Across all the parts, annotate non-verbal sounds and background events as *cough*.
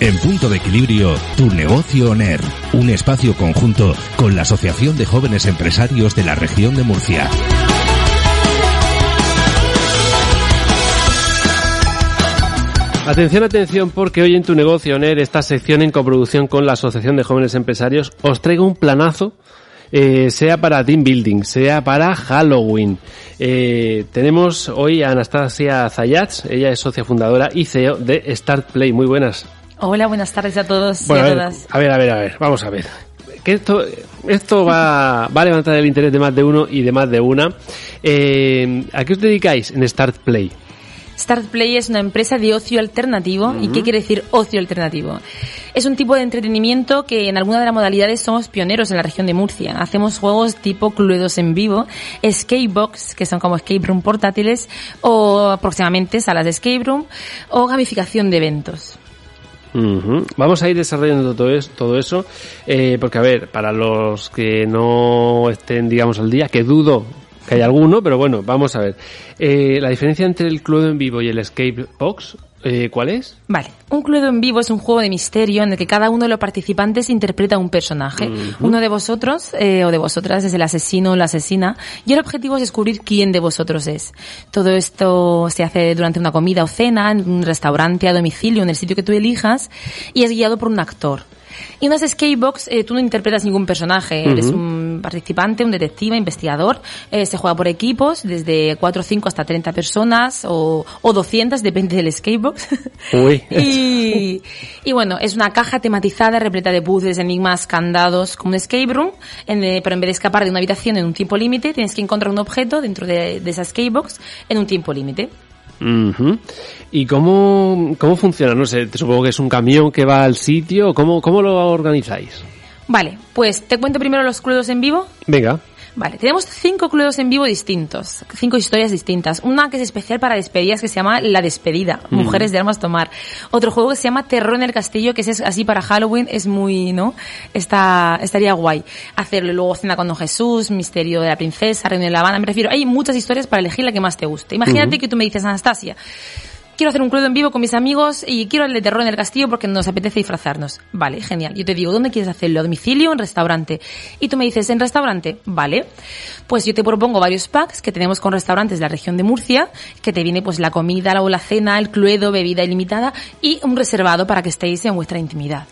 En punto de equilibrio, tu negocio ONER, un espacio conjunto con la Asociación de Jóvenes Empresarios de la región de Murcia. Atención, atención, porque hoy en tu negocio ONER, esta sección en coproducción con la Asociación de Jóvenes Empresarios, os traigo un planazo eh, sea para team building, sea para Halloween. Eh, tenemos hoy a Anastasia Zayats, ella es socia fundadora y CEO de Start Play. Muy buenas. Hola, buenas tardes a todos Bueno, y a a ver, todas. a ver, a ver, a ver, vamos a ver. Que esto, esto va, va a levantar el interés de más de uno y de más de una. Eh, ¿A qué os dedicáis en Start Play? Start Play es una empresa de ocio alternativo. ¿Y qué quiere decir ocio alternativo? Es un tipo de entretenimiento que en alguna de las modalidades somos pioneros en la región de Murcia. Hacemos juegos tipo Cluedos en vivo, Escape Box, que son como escape room portátiles, o próximamente salas de escape room, o gamificación de eventos. Vamos a ir desarrollando todo, es- todo eso, eh, porque a ver, para los que no estén, digamos, al día, que dudo que hay alguno, pero bueno, vamos a ver. Eh, la diferencia entre el Cluedo en vivo y el Escape Box, eh, ¿cuál es? Vale, un Cluedo en vivo es un juego de misterio en el que cada uno de los participantes interpreta un personaje. Uno de vosotros eh, o de vosotras es el asesino o la asesina y el objetivo es descubrir quién de vosotros es. Todo esto se hace durante una comida o cena, en un restaurante, a domicilio, en el sitio que tú elijas y es guiado por un actor. Y en las escape box eh, tú no interpretas ningún personaje, eres un participante, un detective, investigador, eh, se juega por equipos, desde 4, 5 hasta 30 personas o, o 200, depende del escape box. *laughs* Uy. *laughs* y, y bueno, es una caja tematizada repleta de puzzles, enigmas, candados, como un escape room, en, eh, pero en vez de escapar de una habitación en un tiempo límite, tienes que encontrar un objeto dentro de, de esa escape box en un tiempo límite. Ujú. ¿Y cómo, cómo funciona? No sé, supongo que es un camión que va al sitio, ¿cómo, cómo lo organizáis? Vale, pues te cuento primero los cluedos en vivo. Venga. Vale, tenemos cinco cluedos en vivo distintos, cinco historias distintas. Una que es especial para despedidas que se llama La Despedida, Mujeres de Armas Tomar. Otro juego que se llama Terror en el Castillo, que es así para Halloween, es muy, ¿no? Está, estaría guay hacerlo. Luego Cena con Don Jesús, Misterio de la Princesa, Reunión de la Habana. Me refiero, hay muchas historias para elegir la que más te guste. Imagínate que tú me dices, Anastasia, quiero hacer un cluedo en vivo con mis amigos y quiero el de terror en el castillo porque nos apetece disfrazarnos. Vale, genial. Yo te digo, ¿dónde quieres hacerlo? ¿A domicilio o en restaurante? Y tú me dices, ¿en restaurante? Vale. Pues yo te propongo varios packs que tenemos con restaurantes de la región de Murcia, que te viene pues la comida la- o la cena, el cluedo, bebida ilimitada y un reservado para que estéis en vuestra intimidad.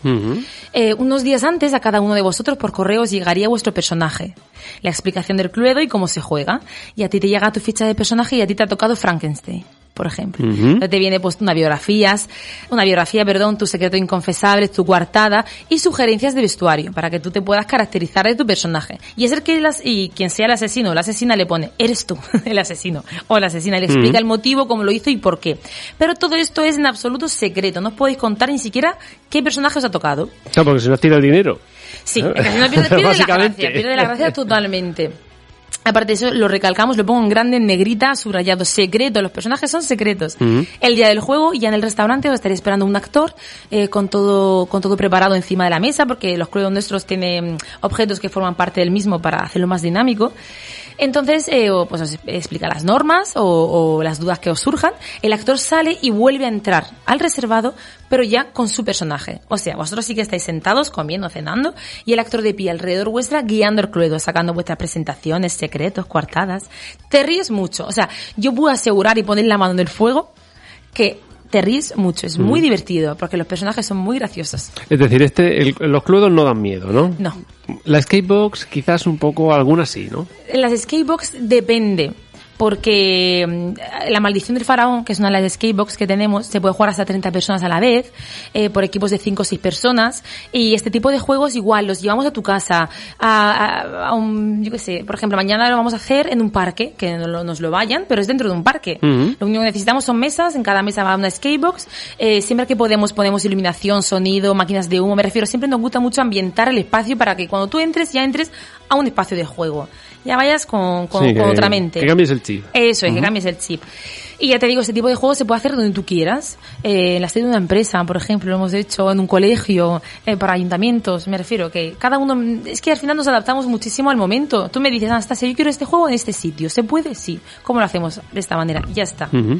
Eh, unos días antes a cada uno de vosotros por correo os llegaría vuestro personaje, la explicación del cluedo y cómo se juega. Y a ti te llega tu ficha de personaje y a ti te ha tocado Frankenstein por ejemplo. Entonces Te viene pues una biografías, una biografía, perdón, tu secreto inconfesable, tu coartada y sugerencias de vestuario para que tú te puedas caracterizar de tu personaje. Y es el que las, y quien sea el asesino o la asesina le pone, eres tú, *laughs* el asesino o la asesina, le explica el motivo, cómo lo hizo y por qué. Pero todo esto es en absoluto secreto, no os podéis contar ni siquiera qué personaje os ha tocado. No, porque si no tira el dinero. Sí, es que si no pierde, *laughs* pierde la gracia, pierde la gracia totalmente. Aparte de eso, lo recalcamos, lo pongo en grande, en negrita, subrayado, secreto, los personajes son secretos. El día del juego, ya en el restaurante, os estaría esperando un actor, eh, con todo, con todo preparado encima de la mesa, porque los clubes nuestros tienen objetos que forman parte del mismo para hacerlo más dinámico. Entonces, eh, pues os explica las normas o, o las dudas que os surjan. El actor sale y vuelve a entrar al reservado, pero ya con su personaje. O sea, vosotros sí que estáis sentados, comiendo, cenando, y el actor de pie alrededor vuestra guiando el cluedo, sacando vuestras presentaciones, secretos, coartadas. Te ríes mucho. O sea, yo puedo asegurar y poner la mano en el fuego que te ríes mucho. Es muy divertido, porque los personajes son muy graciosos. Es decir, este, el- los cluedos no dan miedo, ¿no? No. La skatebox quizás un poco, algunas sí, ¿no? En las skatebox depende. Porque mm, la maldición del faraón, que es una de las skatebox que tenemos, se puede jugar hasta 30 personas a la vez, eh, por equipos de 5 o 6 personas, y este tipo de juegos igual los llevamos a tu casa, a, a- a un, yo qué sé, por ejemplo, mañana lo vamos a hacer en un parque, que no lo- nos lo vayan, pero es dentro de un parque. Lo único que necesitamos son mesas, en cada mesa va una skatebox, eh, siempre que podemos ponemos iluminación, sonido, máquinas de humo, me refiero, siempre nos gusta mucho ambientar el espacio para que cuando tú entres ya entres a un espacio de juego. Ya vayas con, con, Sí, con que- otra mente. Que cambies el chip. Eso es, que cambies el chip. Y ya te digo, este tipo de juegos se puede hacer donde tú quieras. Eh, en la sede de una empresa, por ejemplo, lo hemos hecho en un colegio, eh, para ayuntamientos. Me refiero que cada uno, es que al final nos adaptamos muchísimo al momento. Tú me dices, Anastasia, yo quiero este juego en este sitio. ¿Se puede? Sí. ¿Cómo lo hacemos? De esta manera. Ya está. Ujú.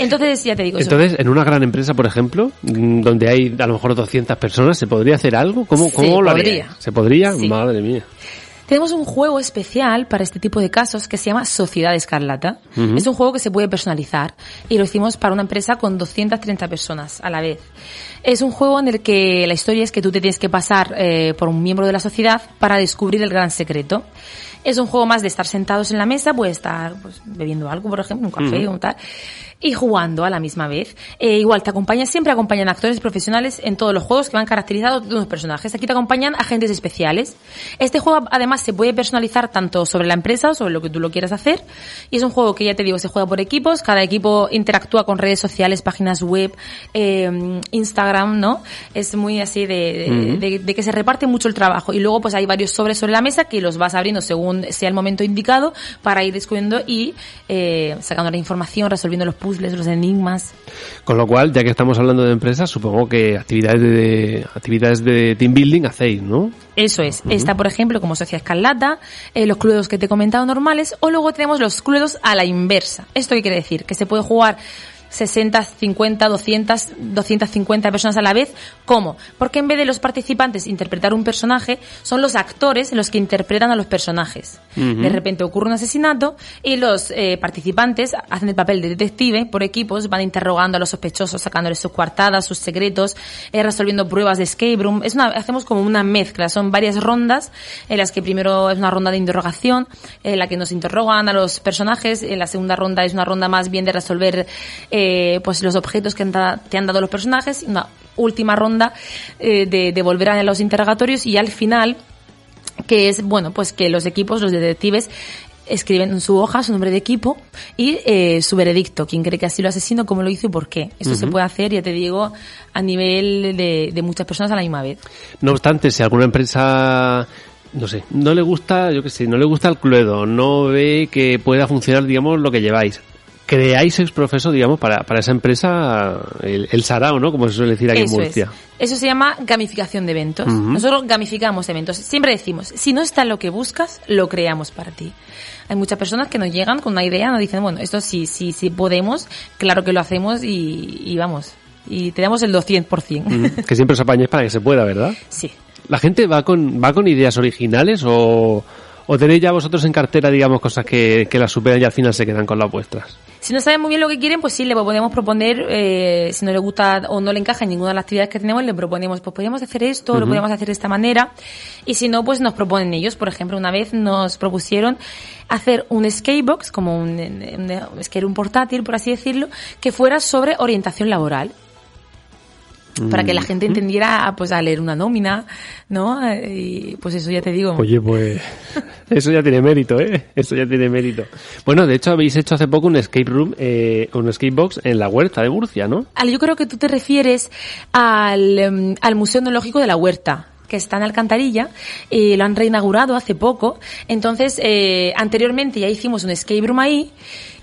Entonces, ya te digo, eso. Entonces, en una gran empresa, por ejemplo, mm, donde hay a lo mejor 200 personas, ¿se podría hacer algo? ¿Cómo, Se cómo lo podría. haría? ¿Se podría? Sí. Madre mía. Tenemos un juego especial para este tipo de casos que se llama Sociedad Escarlata. Es un juego que se puede personalizar y lo hicimos para una empresa con 230 personas a la vez. Es un juego en el que la historia es que tú te tienes que pasar eh, por un miembro de la sociedad para descubrir el gran secreto. Es un juego más de estar sentados en la mesa, puede estar pues, bebiendo algo, por ejemplo, un café o un tal, y jugando a la misma vez. Eh, igual, te acompañan, siempre acompañan actores profesionales en todos los juegos que van caracterizados de unos personajes. Aquí te acompañan agentes especiales. Este juego además se puede personalizar tanto sobre la empresa o sobre lo que tú lo quieras hacer. Y es un juego que ya te digo, se juega por equipos. Cada equipo interactúa con redes sociales, páginas web, eh, Instagram, ¿no? Es muy así de, de- de- de que se reparte mucho el trabajo. Y luego pues hay varios sobres sobre la mesa que los vas abriendo según sea el momento indicado para ir descubriendo y eh, sacando la información, resolviendo los puzzles, los enigmas. Con lo cual, ya que estamos hablando de empresas, supongo que actividades de, actividades de team building hacéis, ¿no? Eso es. Está, por ejemplo, como Sociedad Escarlata, eh, los cluedos que te he comentado normales, o luego tenemos los cluedos a la inversa. ¿Esto qué quiere decir? Que se puede jugar 60, 50, 200, 250 personas a la vez. ¿Cómo? Porque en vez de los participantes interpretar un personaje, son los actores los que interpretan a los personajes. De repente ocurre un asesinato y los eh, participantes hacen el papel de detective por equipos, van interrogando a los sospechosos, sacándoles sus coartadas, sus secretos, eh, resolviendo pruebas de escape room. Es una, hacemos como una mezcla, son varias rondas en las que primero es una ronda de interrogación, en la que nos interrogan a los personajes, en la segunda ronda es una ronda más bien de resolver eh, pues los objetos que han te han dado los personajes, una última ronda eh, de, de volver a los interrogatorios y al final que es, bueno, pues que los equipos, los detectives, escriben en su hoja su nombre de equipo y eh, su veredicto, quién cree que ha sido asesino, cómo lo hizo y por qué. Esto se puede hacer, ya te digo, a nivel de, de muchas personas a la misma vez. No obstante, si alguna empresa, no sé, no le gusta, yo qué sé, no le gusta el cluedo, no ve que pueda funcionar, digamos, lo que lleváis. Creáis exprofeso, digamos, para, para esa empresa el, el sarao, ¿no? Como se suele decir aquí Eso en es. Murcia. Eso se llama gamificación de eventos. Nosotros gamificamos eventos. Siempre decimos, si no está lo que buscas, lo creamos para ti. Hay muchas personas que nos llegan con una idea, nos dicen, bueno, esto sí, sí, sí podemos, claro que lo hacemos y, y vamos. Y te damos el 200%. Ujú. que siempre os apañéis para que se pueda, ¿verdad? sí. ¿La gente va con, va con ideas originales o, o tenéis ya vosotros en cartera, digamos, cosas que, que las superan y al final se quedan con las vuestras? Si no saben muy bien lo que quieren, pues sí, le podemos proponer, eh, si no le gusta o no le encaja en ninguna de las actividades que tenemos, le proponemos, pues podríamos hacer esto, lo podríamos hacer de esta manera. Y si no, pues nos proponen ellos. Por ejemplo, una vez nos propusieron hacer un skatebox, como un, un, un room portátil, por así decirlo, que fuera sobre orientación laboral. Para que la gente entendiera, pues, a leer una nómina, ¿no? Eh, Y pues eso ya te digo. Oye, pues *laughs* eso ya tiene mérito, ¿eh? Eso ya tiene mérito. Bueno, de hecho habéis hecho hace poco un escape room, eh, un escape box en la huerta de Murcia, ¿no? Al- Yo creo que tú te refieres al, em, al Museo Etnológico de la Huerta que está en Alcantarilla, y lo han reinaugurado hace poco. Entonces, eh, anteriormente ya hicimos un escape room ahí,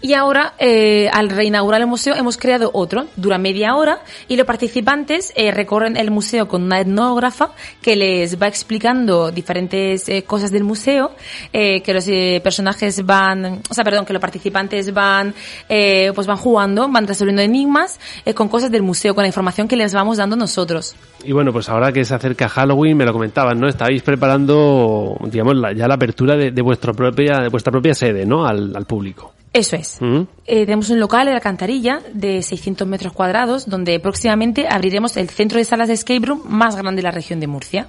y ahora, eh, al reinaugurar el museo, hemos creado otro. Dura media hora, y los participantes eh, recorren el museo con una etnógrafa que les va explicando diferentes eh, cosas del museo, eh, que los eh, personajes van, o sea, perdón, que los participantes van, eh, pues van jugando, van resolviendo enigmas eh, con cosas del museo, con la información que les vamos dando nosotros. Y bueno, pues ahora que se acerca Halloween, me lo comentaban, ¿no? Estáis preparando, digamos, la- ya la apertura de, de vuestra propia, de vuestra propia sede, ¿no? Al, al público. Eso es. ¿Mm? Eh, tenemos un local en Alcantarilla de 600 metros cuadrados donde próximamente abriremos el centro de salas de escape room más grande de la región de Murcia.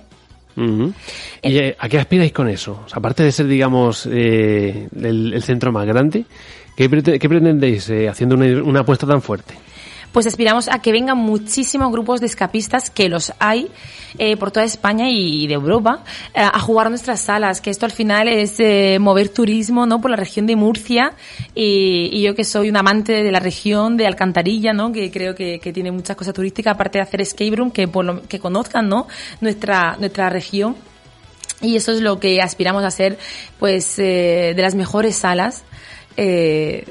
Ujú. ¿Y eh, a qué aspiráis con eso? O sea, aparte de ser, digamos, eh, el, el centro más grande, ¿Qué, qué pretendéis eh, haciendo una, una apuesta tan fuerte? Pues aspiramos a que vengan muchísimos grupos de escapistas, que los hay eh, por toda España y de Europa, eh, a jugar nuestras salas, que esto al final es eh, mover turismo ¿no? por la región de Murcia y, y yo que soy un amante de la región de Alcantarilla, ¿no? que creo que, que tiene muchas cosas turísticas, aparte de hacer escape room, que, por lo, que conozcan ¿no? nuestra, nuestra región. Y eso es lo que aspiramos a hacer, pues, eh, de las mejores salas eh,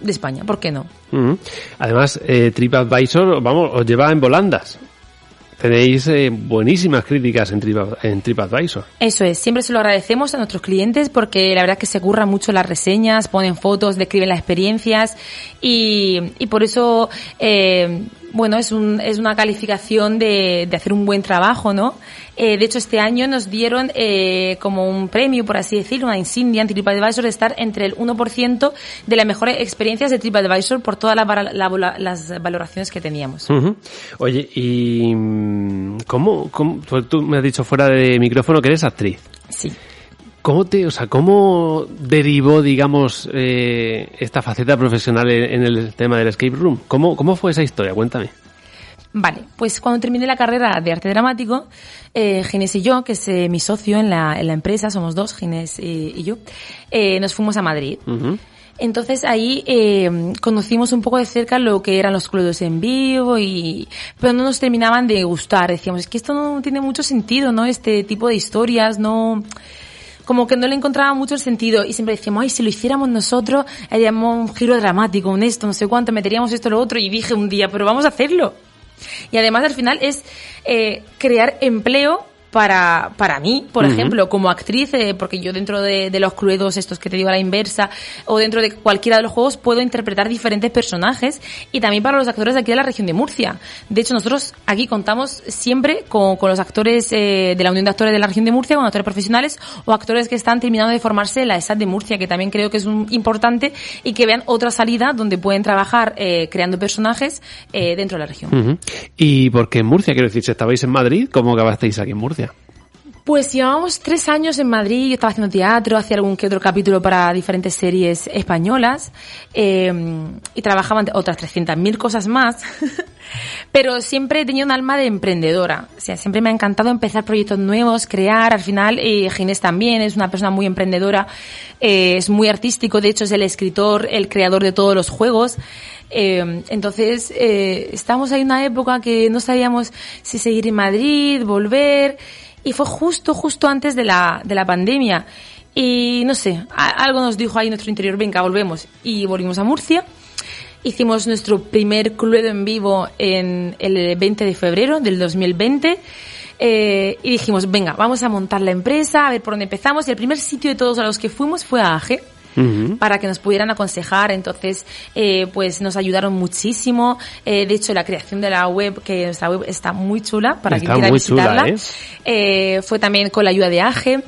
de España. ¿Por qué no? Ujú. Además, eh, TripAdvisor, vamos, os lleva en volandas. Tenéis eh, buenísimas críticas en, Tripa- en TripAdvisor. Eso es, siempre se lo agradecemos a nuestros clientes porque la verdad es que se curran mucho las reseñas, ponen fotos, describen las experiencias y, y por eso, eh, bueno, es, un, es una calificación de, de hacer un buen trabajo, ¿no? Eh, de hecho, este año nos dieron eh, como un premio, por así decirlo, una insignia en TripAdvisor de estar entre el 1% de las mejores experiencias de TripAdvisor por todas las, vala- la- las valoraciones que teníamos. Ujú. Oye, ¿y mm, cómo, cómo- tú me has dicho fuera de micrófono que eres actriz? Sí. ¿Cómo te, o sea, cómo derivó, digamos, eh, esta faceta profesional en, en el tema del escape room? ¿Cómo, cómo fue esa historia? Cuéntame. Vale, pues cuando terminé la carrera de arte dramático, eh, Ginés y yo, que es eh, mi socio en la, en la empresa, somos dos, Ginés y, y yo, eh, nos fuimos a Madrid. Entonces ahí eh, conocimos un poco de cerca lo que eran los clubes en vivo y pero no nos terminaban de gustar. Decíamos, es que esto no tiene mucho sentido, ¿no? Este tipo de historias, no como que no le encontraba mucho el sentido y siempre decíamos, ay, si lo hiciéramos nosotros, haríamos un giro dramático, un esto, no sé cuánto, meteríamos esto, lo otro y dije un día, pero vamos a hacerlo. Y además al final es eh, crear empleo para, para mí, por ejemplo, como actriz, eh, porque yo dentro de, de los cluedos estos que te digo a la inversa, o dentro de cualquiera de los juegos, puedo interpretar diferentes personajes y también para los actores de aquí de la región de Murcia. De hecho, nosotros aquí contamos siempre con, con los actores eh, de la Unión de Actores de la región de Murcia, con actores profesionales o actores que están terminando de formarse en la ESAT de Murcia, que también creo que es un- importante y que vean otra salida donde pueden trabajar eh, creando personajes eh, dentro de la región. ¿Y por qué en Murcia? Quiero decir, si estabais en Madrid, ¿cómo acabasteis aquí en Murcia? Pues llevábamos tres años en Madrid, yo estaba haciendo teatro, hacía algún que otro capítulo para diferentes series españolas eh, y trabajaba en otras 300.000 cosas más, *laughs* pero siempre he tenido un alma de emprendedora, o sea, siempre me ha encantado empezar proyectos nuevos, crear, al final Ginés también es una persona muy emprendedora, eh, es muy artístico, de hecho es el escritor, el creador de todos los juegos, eh, entonces, eh, estamos ahí en una época que no sabíamos si seguir en Madrid, volver, y fue justo, justo antes de la, de la pandemia. Y no sé, algo nos dijo ahí nuestro interior, venga, volvemos. Y volvimos a Murcia. Hicimos nuestro primer cluedo en vivo en el 20 de febrero del 2020. eh, y dijimos, venga, vamos a montar la empresa, a ver por dónde empezamos. Y el primer sitio de todos a los que fuimos fue a AGE Para que nos pudieran aconsejar. Entonces, eh, pues nos ayudaron muchísimo. Eh, de hecho, la creación de la web, que nuestra web está muy chula para Está quien quiera chula, visitarla, ¿eh? eh, fue también con la ayuda de AGE.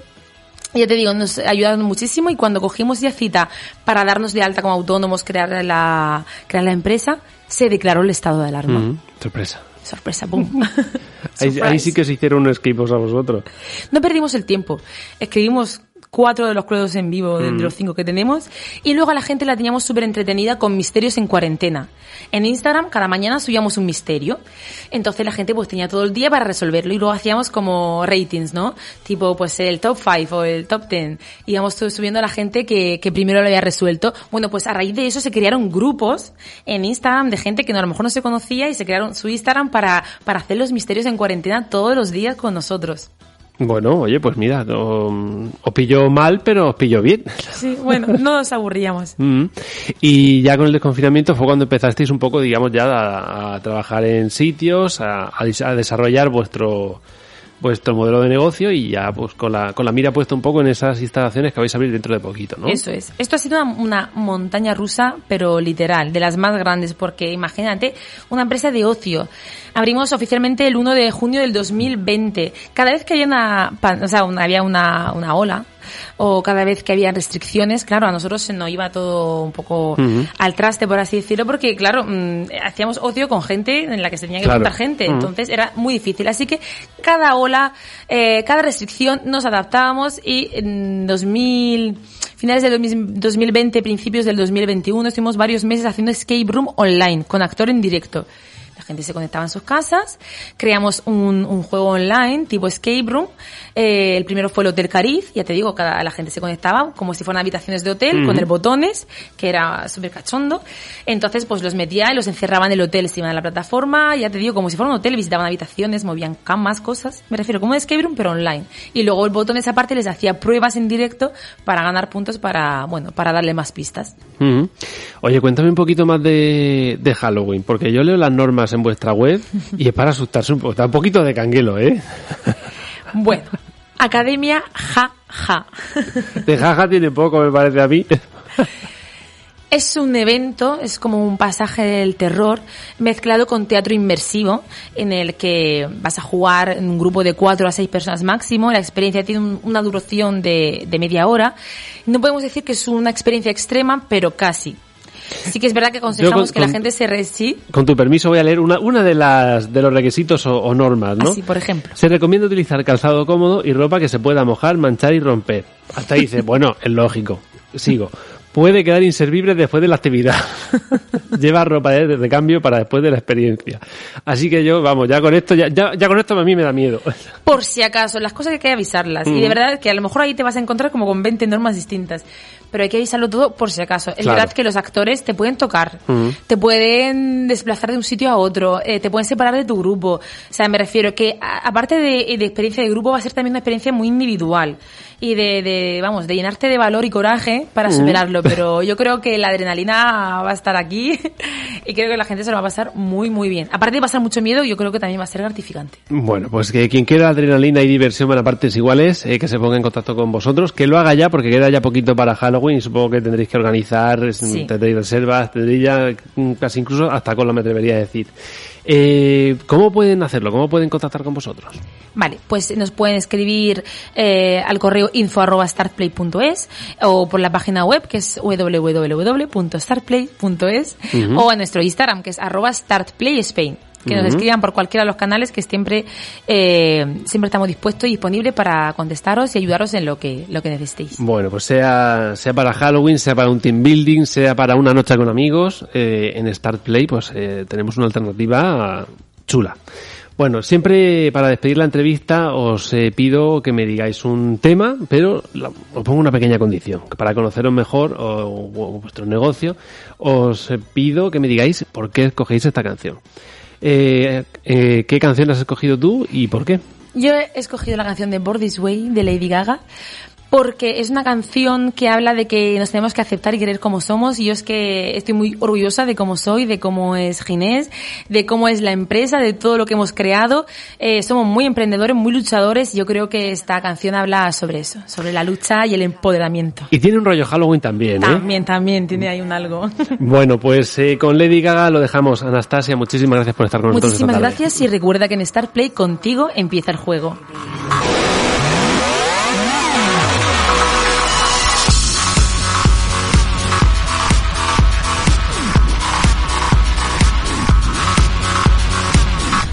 Ya te digo, nos ayudaron muchísimo y cuando cogimos ya cita para darnos de alta como autónomos, crear la, crear la empresa, se declaró el estado de alarma. Sorpresa. Sorpresa, boom. *laughs* Ahí, sí que se hicieron escape a vosotros. No perdimos el tiempo. Escribimos cuatro de los cluedos en vivo de, Mm. de los cinco que tenemos y luego a la gente la teníamos súper entretenida con misterios en cuarentena. En Instagram cada mañana subíamos un misterio. Entonces la gente pues tenía todo el día para resolverlo y luego hacíamos como ratings, ¿no? Tipo pues el top 5 o el top 10. Íbamos subiendo a la gente que, que primero lo había resuelto. Bueno, pues a raíz de eso se crearon grupos en Instagram de gente que no, a lo mejor no se conocía y se crearon su Instagram para, para hacer los misterios en cuarentena todos los días con nosotros. Bueno, oye, pues mira, no- os pilló mal, pero os pilló bien. Sí, bueno, no nos aburríamos. *laughs* Mm. Y ya con el desconfinamiento fue cuando empezasteis un poco, digamos, ya a, a trabajar en sitios, a desarrollar vuestro vuestro modelo de negocio y ya pues con la, con la mira puesta un poco en esas instalaciones que vais a abrir dentro de poquito, ¿no? Eso es. Esto ha sido una, montaña rusa, pero literal, de las más grandes, porque imagínate, una empresa de ocio. Abrimos oficialmente el 1 de junio del 2020. Cada vez que había una, o sea, había una, una ola, o cada vez que había restricciones, claro, a nosotros se nos iba todo un poco al traste, por así decirlo, porque claro, mm, hacíamos ocio con gente en la que se tenía que Claro. juntar gente, entonces era muy difícil. Así que cada ola, eh, cada restricción nos adaptábamos y en 2000, finales del 2000 2020, principios del 2021, estuvimos varios meses haciendo escape room online con actor en directo. La gente se conectaba en sus casas, creamos un, un juego online tipo escape room. Eh, el primero fue el Hotel Cariz, ya te digo, cada, la gente se conectaba como si fueran habitaciones de hotel con el botones, que era súper cachondo. Entonces, pues los metía y los encerraba en el hotel, se iban a la plataforma, ya te digo, como si fuera un hotel, visitaban habitaciones, movían camas, cosas. Me refiero como un escape room, pero online. Y luego el botón esa parte les hacía pruebas en directo para ganar puntos para, bueno, para darle más pistas. Ujú. Oye, cuéntame un poquito más de, de Halloween, porque yo leo las normas en vuestra web y es para asustarse un poco. Está un poquito de canguelo, ¿eh? Bueno, Academia Ja Ja. De jaja tiene poco, me parece a mí. Es un evento, es como un pasaje del terror mezclado con teatro inmersivo en el que vas a jugar en un grupo de cuatro a seis personas máximo. La experiencia tiene un- una duración de, de media hora. No podemos decir que es una experiencia extrema, pero casi. Sí que es verdad que aconsejamos con- que la con- gente se re... sí, Con tu permiso voy a leer una, una de las de los requisitos o, o normas, ¿no? así por ejemplo. Se recomienda utilizar calzado cómodo y ropa que se pueda mojar, manchar y romper. Hasta ahí dice, bueno, es lógico. Sigo. Puede quedar inservible después de la actividad. *laughs* Lleva ropa de, de cambio para después de la experiencia. Así que yo, vamos, ya con esto, ya, ya, ya con esto a mí me da miedo. *laughs* por si acaso, las cosas que hay que avisarlas. Y de verdad que a lo mejor ahí te vas a encontrar como con 20 normas distintas. Pero hay que avisarlo todo por si acaso. Es Claro. verdad que los actores te pueden tocar, te pueden desplazar de un sitio a otro, eh, te pueden separar de tu grupo. O sea, me refiero que a- aparte de, de experiencia de grupo va a ser también una experiencia muy individual. Y de, de, vamos, de llenarte de valor y coraje para superarlo. *laughs* Pero yo creo que la adrenalina va a estar aquí *laughs* y creo que la gente se lo va a pasar muy, muy bien. Aparte de pasar mucho miedo, yo creo que también va a ser gratificante. Bueno, pues que quien quiera adrenalina y diversión para partes iguales, eh, que se ponga en contacto con vosotros, que lo haga ya porque queda ya poquito para Halloween y supongo que tendréis que organizar, Sí. tendréis reservas, tendréis ya casi incluso hasta con lo me atrevería a decir. Eh, ¿Cómo pueden hacerlo? ¿Cómo pueden contactar con vosotros? Vale, pues nos pueden escribir eh, al correo info arroba startplay.es o por la página web que es www.startplay.es o a nuestro Instagram que es arroba startplayspain. Que nos escriban por cualquiera de los canales que siempre eh, siempre estamos dispuestos y disponibles para contestaros y ayudaros en lo que lo que necesitéis. Bueno, pues sea, sea para Halloween, sea para un team building, sea para una noche con amigos, eh, en Start Play, pues eh, tenemos una alternativa chula. Bueno, siempre para despedir la entrevista os eh, pido que me digáis un tema, pero la- os pongo una pequeña condición. que Para conoceros mejor o, o vuestro negocio, os eh, pido que me digáis por qué escogéis esta canción. Eh, eh, ¿Qué canción has escogido tú y por qué? Yo he escogido la canción de Born This Way de Lady Gaga porque es una canción que habla de que nos tenemos que aceptar y querer como somos y yo es que estoy muy orgullosa de cómo soy, de cómo es Ginés, de cómo es la empresa, de todo lo que hemos creado. Eh, somos muy emprendedores, muy luchadores y yo creo que esta canción habla sobre eso, sobre la lucha y el empoderamiento. Y tiene un rollo Halloween también, ¿eh? También, también tiene ahí un algo. *laughs* Bueno, pues eh, con Lady Gaga lo dejamos. Anastasia, muchísimas gracias por estar con nosotros. esta Muchísimas gracias y recuerda que en Star Play contigo empieza el juego.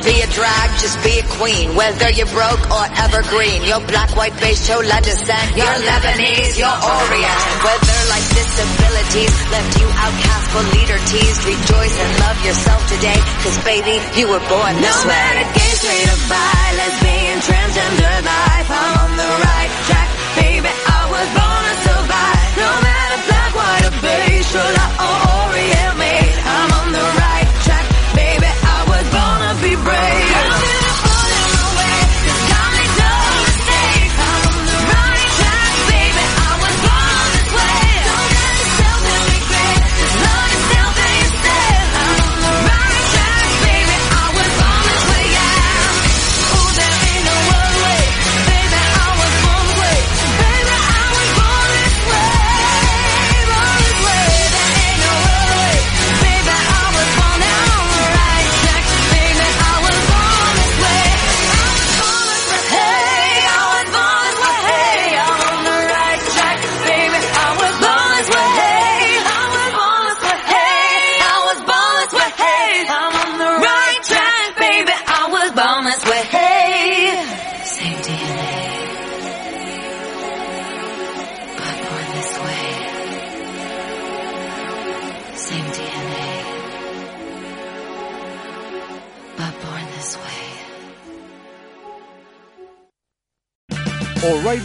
Don't be a drag, just be a queen. Whether you're broke or evergreen, you're black, white, beige, chola descent. You're Lebanese, you're Orient. Whether like disabilities left you outcast for leader teased, rejoice and love yourself today. Cause baby, you were born this No way. matter gay, straight or bi, lesbian, transgender life, I'm on the right track, baby. I was born to survive. No matter black, white or beige, chola or Orient